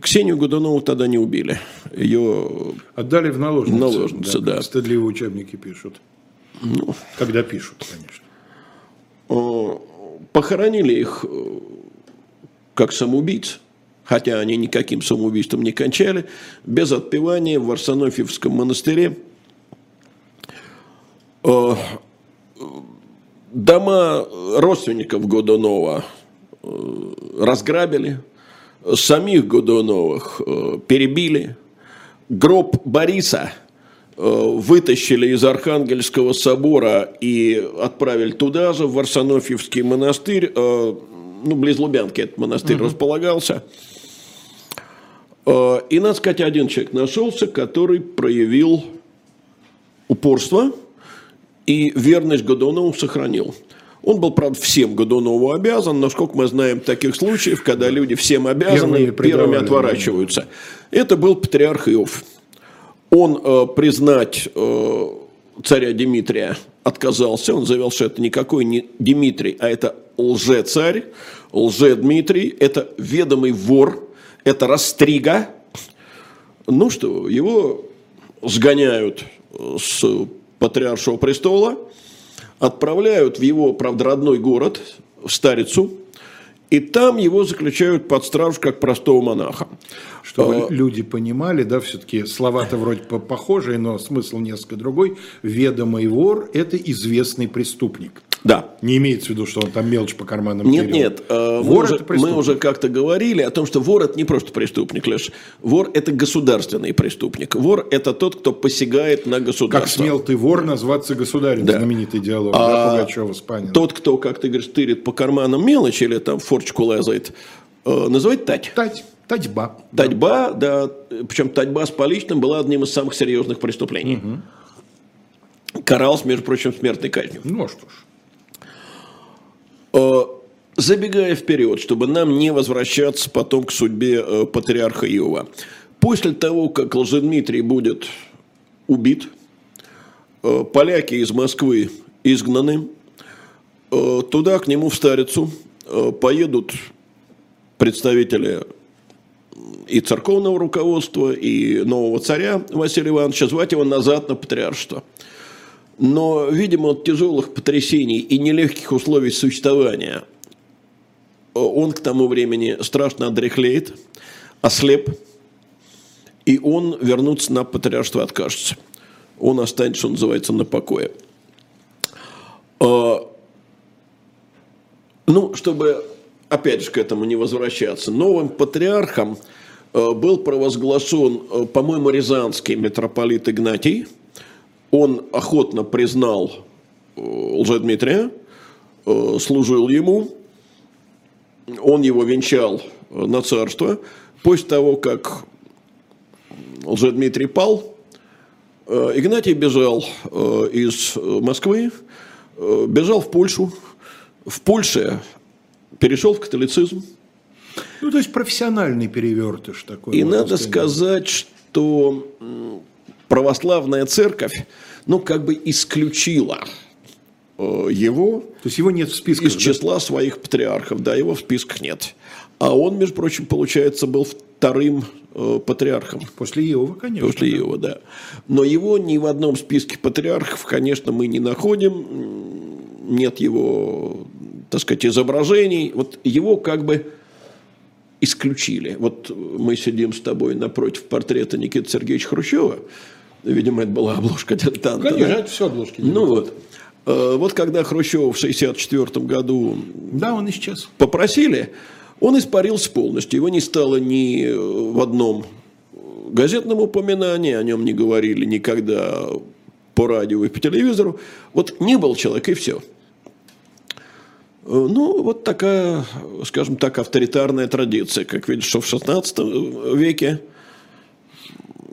Ксению Годунову тогда не убили. Ее отдали в наложницы. наложницы да, да. Стыдливые учебники пишут. Ну, Когда пишут, конечно. Э, похоронили их э, как самоубийц, хотя они никаким самоубийством не кончали, без отпевания в Варсонофьевском монастыре. Дома родственников Годунова разграбили – самих Годуновых э, перебили. Гроб Бориса э, вытащили из Архангельского собора и отправили туда же, в Варсонофьевский монастырь. Э, ну, близ Лубянки этот монастырь угу. располагался. И, надо сказать, один человек нашелся, который проявил упорство и верность Годунову сохранил. Он был, правда, всем Годунову обязан, но сколько мы знаем таких случаев, когда люди всем обязаны, первыми, первыми отворачиваются. Это был патриарх Иов. Он э, признать э, царя Дмитрия отказался, он заявил, что это никакой не Дмитрий, а это лже-царь, лже-Дмитрий, это ведомый вор, это растрига. Ну что, его сгоняют с патриаршего престола – отправляют в его, правда, родной город, в Старицу, и там его заключают под стражу как простого монаха. Чтобы а, люди понимали, да, все-таки слова-то вроде похожие, но смысл несколько другой. Ведомый вор – это известный преступник. Да. Не имеется в виду, что он там мелочь по карманам Нет, терел. нет. Э, вор мы, уже, мы уже как-то говорили о том, что вор это не просто преступник, лишь вор это государственный преступник. Вор это тот, кто посягает на государство. Как смел ты вор назваться государем, да. знаменитый диалог а да, Пугачева с Паниным. Тот, кто, как ты говоришь, тырит по карманам мелочь или там форчку лазает, э, называть тать. Тать. Татьба. Татьба, да. Причем татьба с поличным была одним из самых серьезных преступлений. Угу. Каралась, между прочим, смертной казнью. Ну, а что ж. Э, забегая вперед, чтобы нам не возвращаться потом к судьбе э, патриарха Иова. После того, как Лжедмитрий будет убит, э, поляки из Москвы изгнаны, туда к нему в Старицу поедут представители и церковного руководства, и нового царя Василия Ивановича, звать его назад на патриаршество. Но, видимо, от тяжелых потрясений и нелегких условий существования он к тому времени страшно одряхлеет, ослеп, и он вернуться на патриаршество откажется. Он останется, что называется, на покое. А, ну, чтобы, опять же, к этому не возвращаться, новым патриархом э, был провозглашен, э, по-моему, рязанский митрополит Игнатий. Он охотно признал э, Лжедмитрия, служил ему, он его венчал на царство. После того, как Лжедмитрий пал, Игнатий бежал из Москвы, бежал в Польшу, в Польше перешел в католицизм. Ну, то есть профессиональный перевертыш такой. И надо сказать, что православная церковь, ну, как бы исключила э, его. То есть его нет в списках. Из да? числа своих патриархов, да, его в списках нет. А он, между прочим, получается, был вторым э, патриархом. После Иова, конечно. После да. Иова, да. Но его ни в одном списке патриархов, конечно, мы не находим нет его, так сказать, изображений. Вот его как бы исключили. Вот мы сидим с тобой напротив портрета Никиты Сергеевича Хрущева. Видимо, это была обложка дилетанта. Конечно, да? это все обложки. Ну вот. Э, вот когда Хрущева в 1964 году да, он исчез. попросили, он испарился полностью. Его не стало ни в одном газетном упоминании, о нем не говорили никогда по радио и по телевизору. Вот не был человек, и все. Э, ну, вот такая, скажем так, авторитарная традиция. Как видишь, что в 16 веке,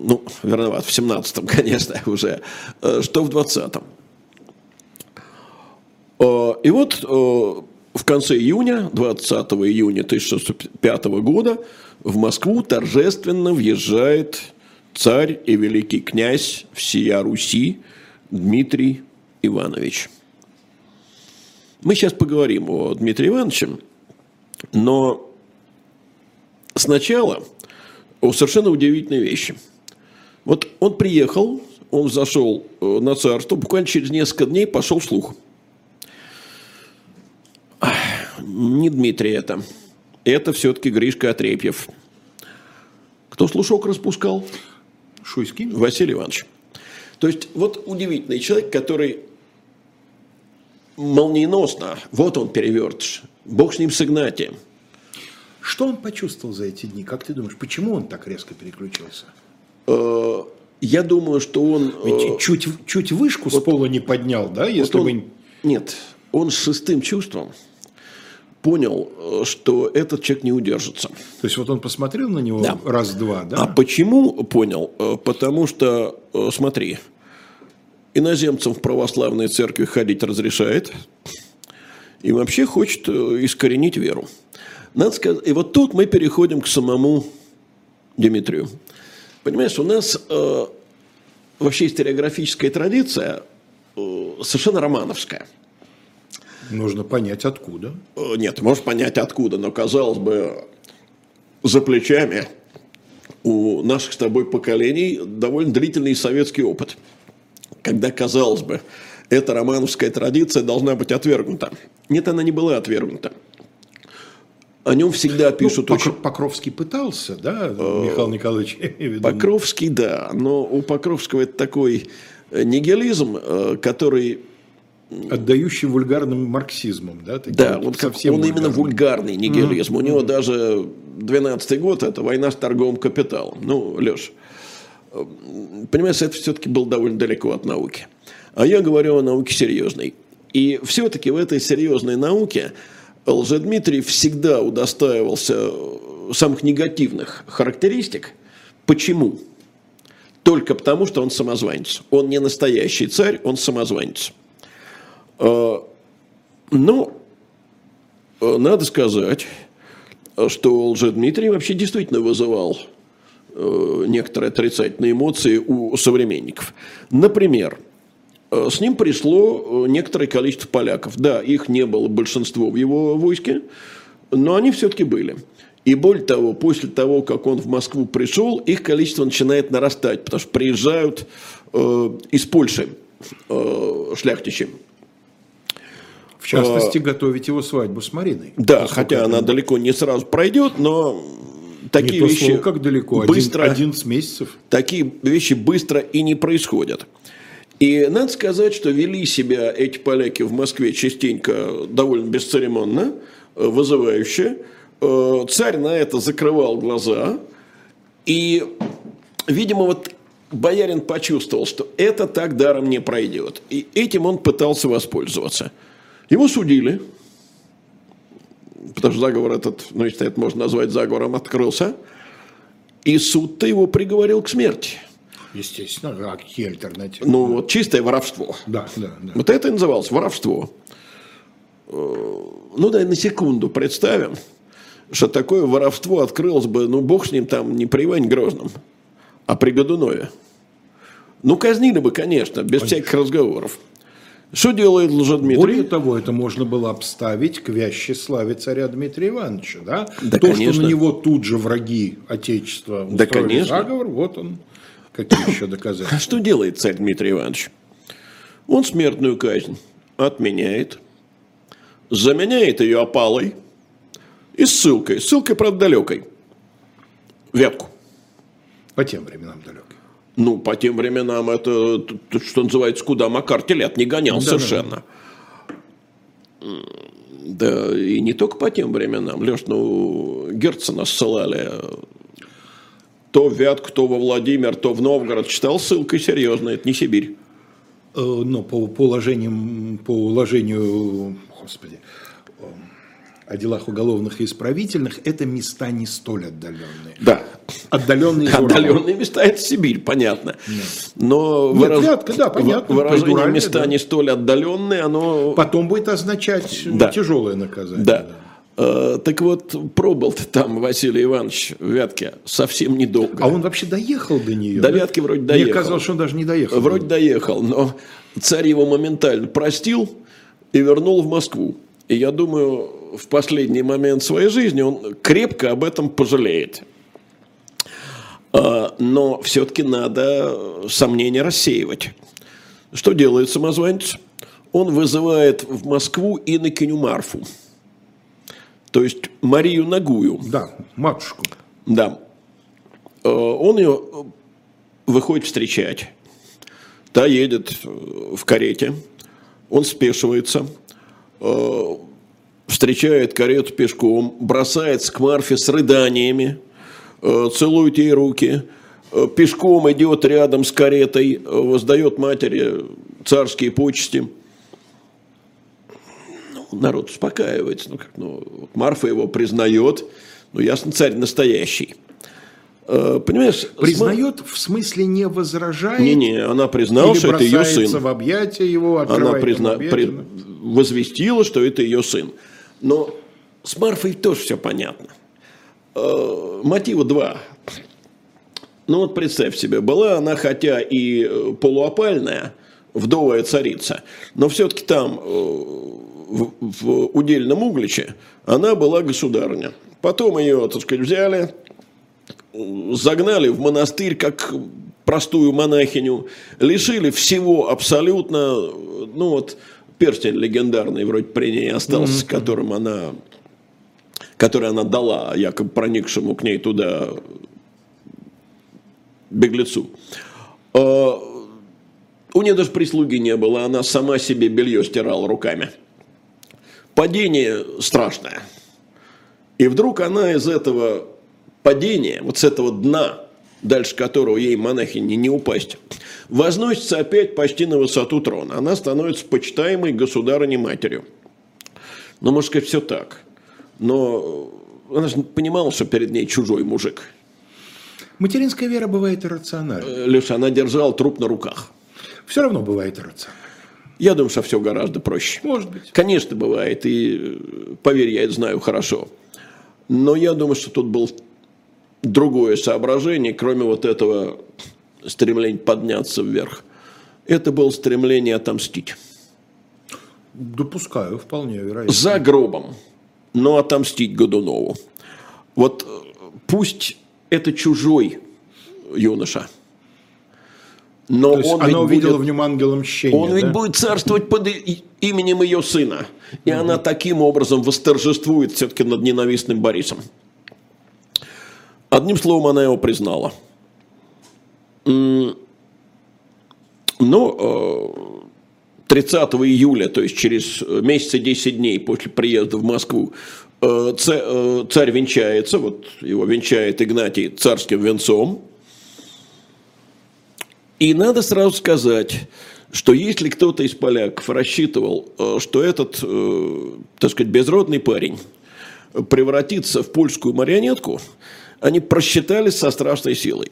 ну, верноват, в 17 конечно, уже, э, что в 20-м. Э, и вот в конце июня, 20 июня 1605 года, в Москву торжественно въезжает царь и великий князь всея Руси Дмитрий Иванович – мы сейчас поговорим о Дмитрии Ивановиче, но сначала о совершенно удивительной вещи. Вот он приехал, он зашел э, на царство, буквально через несколько дней пошел слух. Не Дмитрий это. Это все-таки Гришка Отрепьев. Кто слушок распускал? Шуйский. Василий Иванович. То есть, вот удивительный человек, который молниеносно. Вот он перевертыш. Бог с ним с Игнатием. Что он почувствовал за эти дни? Как ты думаешь, почему он так резко переключился? Э, я думаю, что он... Ведь э, чуть, чуть вышку вот, с пола не поднял, да, если вот он, бы... Нет, он с шестым чувством понял, э, что этот человек не удержится. То есть вот он посмотрел на него да. раз-два, да? А почему понял? Потому что, смотри, иноземцам в православной церкви ходить разрешает и вообще хочет искоренить веру. Надо сказать, и вот тут мы переходим к самому Дмитрию. Понимаешь, у нас э, вообще историографическая традиция э, совершенно романовская. Нужно понять, откуда. Э, нет, можешь понять, откуда, но, казалось бы, за плечами у наших с тобой поколений довольно длительный советский опыт – когда, казалось бы, эта романовская традиция должна быть отвергнута. Нет, она не была отвергнута. О нем всегда ну, пишут ну, очень... Покровский пытался, да, э, Михаил Николаевич? Покровский, да, но у Покровского это такой э, нигилизм, э, который отдающий вульгарным марксизмом, да? Таким да, вот совсем он именно вульгарный нигилизм. Mm-hmm. У него даже 12-й год – это война с торговым капиталом. Ну, Леш, понимаешь, это все-таки было довольно далеко от науки. А я говорю о науке серьезной. И все-таки в этой серьезной науке Лжедмитрий всегда удостаивался самых негативных характеристик. Почему? Только потому, что он самозванец. Он не настоящий царь, он самозванец. А, ну, надо сказать, что Лжедмитрий вообще действительно вызывал Э, некоторые отрицательные эмоции у современников. Например, с ним пришло э, некоторое количество поляков. Да, их не было большинство в его войске, но они все-таки были. И более того, после того, как он в Москву пришел, их количество начинает нарастать, потому что приезжают э, из Польши э, шляхтичи. В частности, готовить его свадьбу с Мариной. Да, хотя она далеко не сразу пройдет, но такие не вещи слово, как далеко, быстро, один, 11 месяцев. такие вещи быстро и не происходят. И надо сказать, что вели себя эти поляки в Москве частенько довольно бесцеремонно, э, вызывающе. Э, Царь на это закрывал глаза. И, видимо, вот боярин почувствовал, что это так даром не пройдет. И этим он пытался воспользоваться. Его судили, потому что заговор этот, ну, если это можно назвать заговором, открылся. И суд-то его приговорил к смерти. Естественно, а какие альтернативы? Ну, вот чистое воровство. Да, да, да. Вот это и называлось воровство. Э, Ну, дай на секунду представим, что такое воровство открылось бы, ну, бог с ним там, не при Иване Грозном, а при Годунове. Ну, казнили бы, конечно, без всяких разговоров. Что делает Лжедмитрий? Более того, это можно было обставить к вящей славе царя Дмитрия Ивановича. Да? Да, То, конечно. что на него тут же враги Отечества Да, устроили конечно. заговор, вот он. Какие еще доказательства? Что делает царь Дмитрий Иванович? Он смертную казнь отменяет, заменяет ее опалой и ссылкой. Ссылкой, правда, далекой. Вятку. По тем временам далеким. Ну, по тем временам это, что называется, куда Макар телят не гонял Да, совершенно. М, Да, и не только по тем временам. Леш, ну, Герцена ссылали то в Вятку, то во Владимир, то в Новгород. Читал ссылкой серьезно, это не Сибирь. Э, Но по, по уложениям, по уложению, господи, о делах уголовных и исправительных, это места не столь отдаленные. Да. Отдаленные. Отдаленные места – это Сибирь, понятно. Но Нет, Вятка, да, понятно, выражение места да. не столь отдаленные, оно Потом будет означать Да. тяжелое наказание. Да. Э, Так вот, пробыл ты там Василий Иванович в Вятке совсем недолго. А он вообще доехал до нее? До? Вятки вроде Мне доехал. казалось, что он даже не доехал. Вроде доехал, но царь его моментально простил и вернул в Москву. И я думаю, в последний момент своей жизни он крепко об этом пожалеет. А, Но все-таки надо сомнения рассеивать. Что делает самозванец? Он вызывает в Москву инокиню Марфу. То есть Марию Нагую. Да, матушку. Да. Э, Он ее выходит встречать. Та едет э, в карете. Он спешивается. э, Встречает карету пешком. Бросается к Марфе с рыданиями. э, Целует ей руки. э, Пешком идет рядом с каретой. э, Воздает матери царские почести. Народ успокаивается. Ну, как, ну, вот Марфа его признает. Ну, ясно, царь настоящий. Э, Понимаешь? Признает в смысле не возражает? Не-не, она признала, что это ее сын. в объятия его, Она призна... объятия. при- возвестила, что это ее сын. Но с Марфой тоже все понятно. Э, Мотива два. Ну вот представь себе, была она хотя и э, полуопальная, вдовая царица, но все-таки там, в, в удельном Угличе, она была государыня. Потом ее, так сказать, взяли, загнали в монастырь как простую монахиню, лишили всего абсолютно, ну вот перстень легендарный вроде при ней остался, которым она, который она дала якобы проникшему к ней туда беглецу. А, У нее даже прислуги не было, она сама себе белье стирала руками. Падение страшное. И вдруг она из этого падения, вот с этого дна, дальше которого ей монахине не упасть, возносится опять почти на высоту трона. Она становится почитаемой государыней матерью. Ну, можно сказать, все так. Но она же понимала, что перед ней чужой мужик. Материнская вера бывает иррациональной. Леша, она держала труп на руках. Все равно бывает иррациональной. Я думаю, что все гораздо проще. Может быть. Конечно, бывает, и поверь, я это знаю хорошо. Но я думаю, что тут было другое соображение, кроме вот этого стремления подняться вверх. Это было стремление отомстить. Допускаю, вполне вероятно. За гробом, но отомстить Годунову. Вот э, пусть это чужой юноша, Но То есть он она ведь увидела будет- в нем ангела мщения. Он ведь да? будет царствовать под именем ее сына. И она таким образом восторжествует все-таки над ненавистным Борисом. Одним словом, она его признала. М, Ну, э, 30 июля, то есть через месяц и 10 дней после приезда в Москву, э, э, царь венчается, вот его венчает Игнатий царским венцом. И надо сразу сказать, что если кто-то из поляков рассчитывал, э, что этот, э, так сказать, безродный парень превратится в польскую марионетку, они просчитались со страшной силой.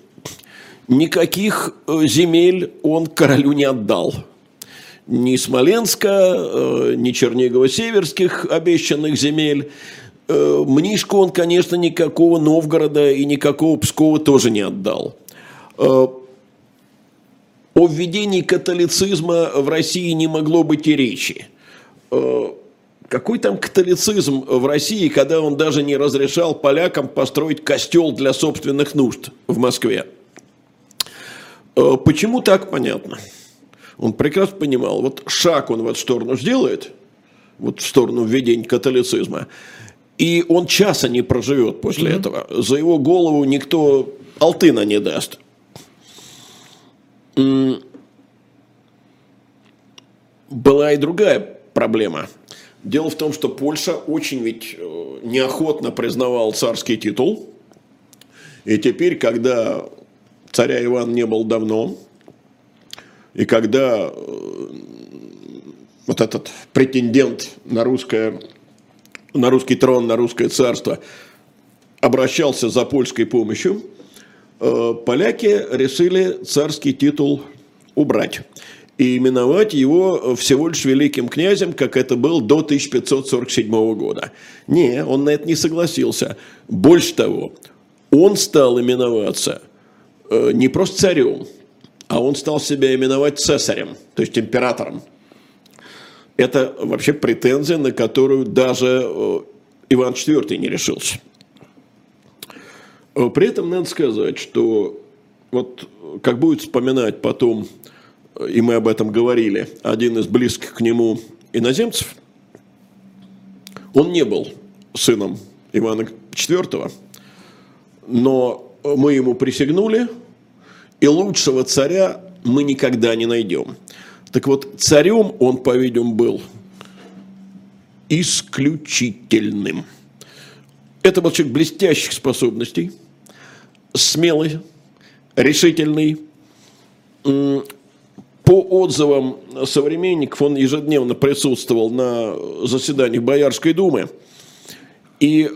Никаких э, земель он королю не отдал. Ни Смоленска, ни Чернигова-Северских обещанных земель. Мнишку он, конечно, никакого Новгорода и никакого Пскова тоже не отдал. О введении католицизма в России не могло быть и речи. Э, Какой там католицизм в России, когда он даже не разрешал полякам построить костел для собственных нужд в Москве? Э, Почему так, понятно. Он прекрасно понимал, вот шаг он в эту сторону сделает, вот в сторону введения католицизма, и он часа не проживет после этого. За его голову никто алтына не даст. Была и другая проблема. Дело в том, что Польша очень ведь э, неохотно признавал царский титул. И теперь, когда царя Ивана не было давно, и когда э, вот этот претендент на, русское, на русский трон, на русское царство обращался за польской помощью, поляки решили царский титул убрать и именовать его всего лишь великим князем, как это был до 1547 года. Не, он на это не согласился. Больше того, он стал именоваться э, не просто царем, а он стал себя именовать цесарем, то есть императором. Это вообще претензия, на которую даже э, Иван IV не решился. Э, При этом надо сказать, что вот как будет вспоминать потом, э, и мы об этом говорили, один из близких к нему иноземцев, он не был сыном Ивана IV, но мы ему присягнули, и лучшего царя мы никогда не найдем. Так вот, царем он, по-видимому, был исключительным. Это был человек блестящих способностей, смелый, решительный. По отзывам современников, он ежедневно присутствовал на заседаниях Боярской думы. И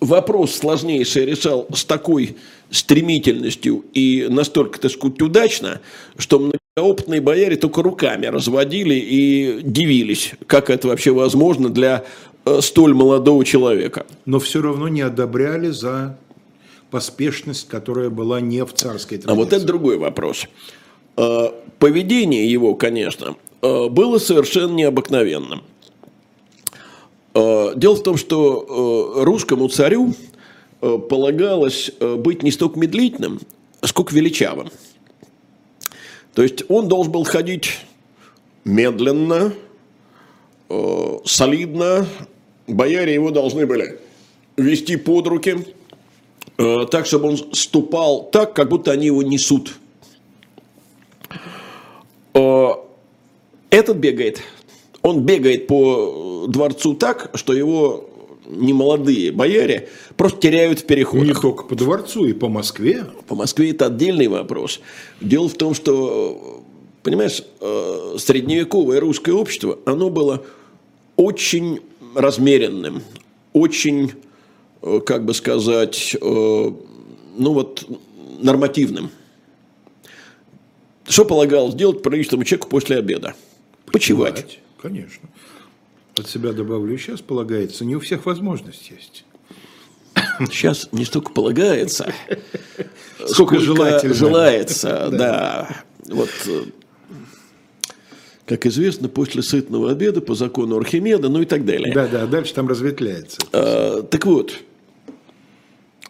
вопрос сложнейший решал с такой стремительностью и настолько, так сказать, удачно, что многоопытные бояре только руками разводили и дивились, как это вообще возможно для э, столь молодого человека. Но все равно не одобряли за поспешность, которая была не в царской традиции. А вот это другой вопрос. Э, Поведение его, конечно, э, было совершенно необыкновенным. Э, Дело в том, что русскому царю полагалось быть не столько медлительным, сколько величавым. То есть он должен был ходить медленно, солидно. Бояре его должны были вести под руки, так, чтобы он ступал так, как будто они его несут. Э, Этот бегает. Он бегает по дворцу так, что его немолодые бояре просто теряют в Не переходах. только по дворцу, и по Москве. По Москве это отдельный вопрос. Дело в том, что, понимаешь, э, средневековое русское общество, оно было очень размеренным, очень, э, как бы сказать, э, ну вот, нормативным. Что полагалось делать приличному человеку после обеда? Почевать. Бывать, Конечно. От себя добавлю сейчас полагается, не у всех возможность есть. Сейчас не столько полагается, Сколько желательно. желается, да. Вот, э, как известно, после сытного обеда по закону Архимеда, ну и так далее. Да, да, дальше там разветвляется. Э, Так вот,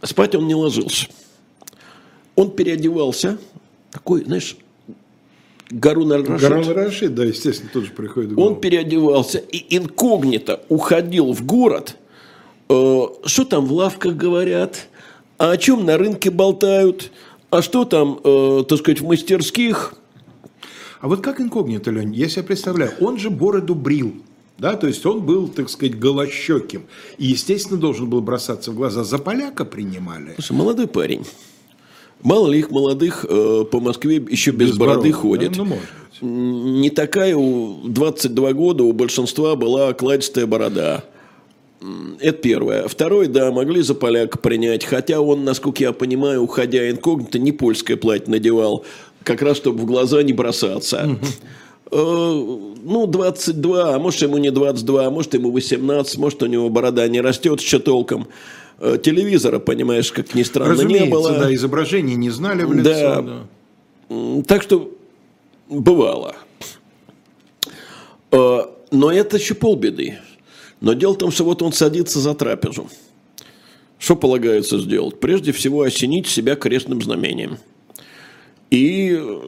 спать он не ложился. Он переодевался, такой, знаешь, Гарун аль-Рашид. Гарун Рашид, да, естественно, тоже приходит в голову. Он переодевался и инкогнито уходил в город. Э, Что там в лавках говорят? А о чем на рынке болтают? А что там, э, так сказать, в мастерских? А вот как инкогнито, Лень, я себе представляю, он же бороду брил, да, то есть он был, так сказать, голощеким. И, естественно, должен был бросаться в глаза. За поляка принимали. Слушай, молодой парень. Мало ли их молодых э, по Москве еще без, бороды бороды, ходит. да? Ну, может быть. Не такая у 22 года у большинства была кладистая борода. Это первое. Второе, да, могли за поляка принять. Хотя он, насколько я понимаю, уходя инкогнито, не польское платье надевал. Как раз, чтобы в глаза не бросаться. Э, Ну, 22, а может, ему не 22, а может, ему 18, может, у него борода не растет еще толком. Э, Телевизора, понимаешь, как ни странно, не Разумеется, было. да, изображение не знали в лицо. Да. да. Так что бывало. Э, Но это еще полбеды. Но дело в том, что вот он садится за трапезу. Что полагается сделать? Прежде всего осенить себя крестным знамением. И, э,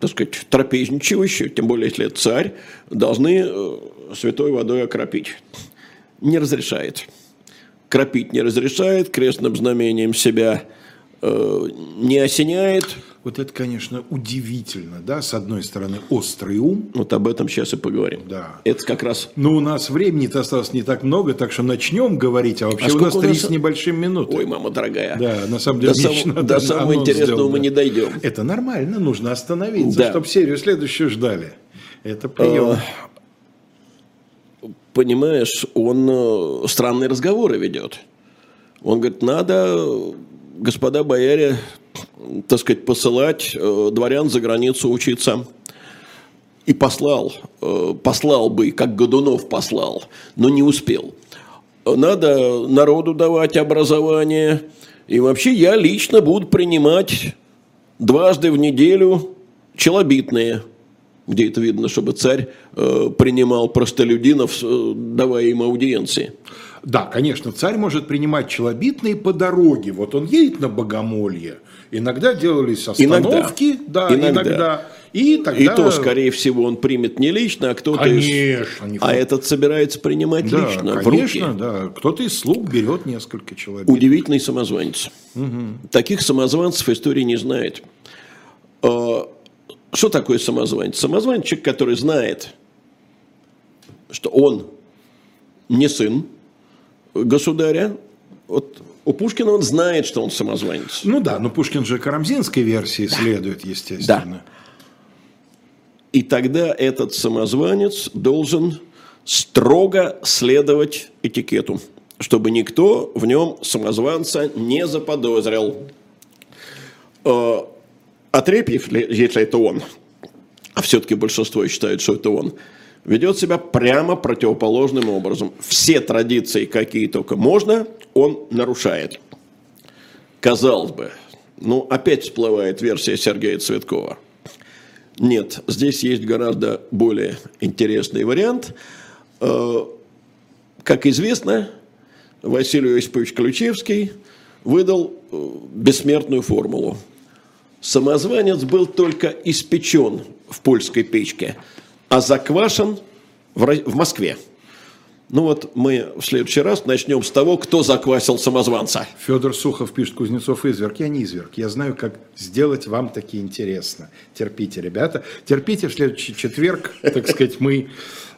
так сказать, трапезничивающие, тем более, если это царь, должны э, святой водой окропить. Не разрешает. Кропить не разрешает, крестным знамением себя э, не осеняет. Вот это, конечно, удивительно, да, с одной стороны, острый ум, Вот об этом сейчас и поговорим. Да. Это как раз... но у нас времени-то осталось не так много, так что начнем говорить, а вообще А у нас три с небольшим минуты. Ой, мама дорогая. Да, на самом деле, До, сам- до самого интересного сделать, мы не дойдем. Это нормально, нужно остановиться, Да. чтобы серию следующую ждали. Это прием. Понимаешь, он э, странные разговоры ведет. Он говорит, надо, господа бояре, так сказать, посылать э, дворян за границу учиться. И послал, э, послал бы, как Годунов послал, но не успел. Надо народу давать образование. И вообще я лично буду принимать дважды в неделю челобитные. Где это видно, чтобы царь э, принимал простолюдинов, давая им аудиенции. Да, конечно, царь может принимать челобитные по дороге. Вот он едет на богомолье. Иногда делались остановки, да, Иногда. иногда. И тогда... И то, скорее всего, он примет не лично, а кто-то из... Конечно, не А этот собирается принимать да, лично, в конечно, руки. да. Кто-то из слуг берет несколько человек. Удивительный самозванец. Таких самозванцев история не знает. Э, Что такое самозванец? Самозванец – человек, который знает, что он не сын государя. Вот у Пушкина он знает, что он самозванец. Ну да, но Пушкин же карамзинской версии следует, естественно. И тогда этот самозванец должен строго следовать этикету, чтобы никто в нем самозванца не заподозрил. Ли- если это он, а все-таки большинство считает, что это он, ведет себя прямо противоположным образом. Все традиции, какие только можно, он нарушает. Казалось бы, ну опять всплывает версия Сергея Цветкова. Нет, здесь есть гораздо более интересный вариант. Э, Как известно, Василий Осипович Ключевский выдал э, бессмертную формулу. Самозванец был только испечен в польской печке, а заквашен в в Москве. Ну вот мы в следующий раз начнем с того, кто заквасил самозванца. Федор Сухов пишет, Кузнецов изверг. Я не изверг. Я знаю, как сделать вам таки интересно. Терпите, ребята. Терпите, в следующий четверг, так сказать, мы...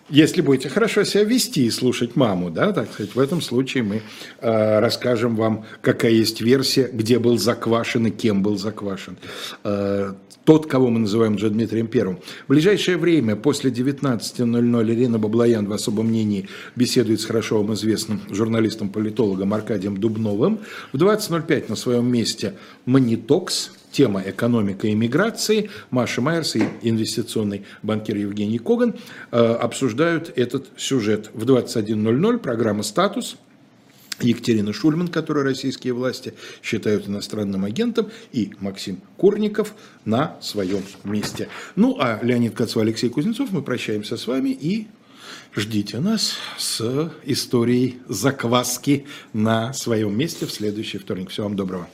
Если будете хорошо себя вести и слушать маму, да, так сказать, в этом случае мы э, расскажем вам, какая есть версия, где был заквашен и кем был заквашен. Э, тот, кого мы называем уже Дмитрием Первым. В ближайшее время, после 19.00, Ирина Баблоян в особом мнении беседует с хорошо вам известным журналистом-политологом Аркадием Дубновым. В 20.05 на своем месте MoneyTalks, тема экономика и миграции. Маша Майерс и инвестиционный банкир Евгений Коган э, обсуждают этот сюжет. В 21.00 программа «Статус». Екатерина Шульман, которую российские власти считают иностранным агентом, и Максим Курников на своем месте. Ну, а Леонид Кацва, Алексей Кузнецов, мы прощаемся с вами и ждите нас с историей закваски на своем месте в следующий вторник. Всего вам доброго.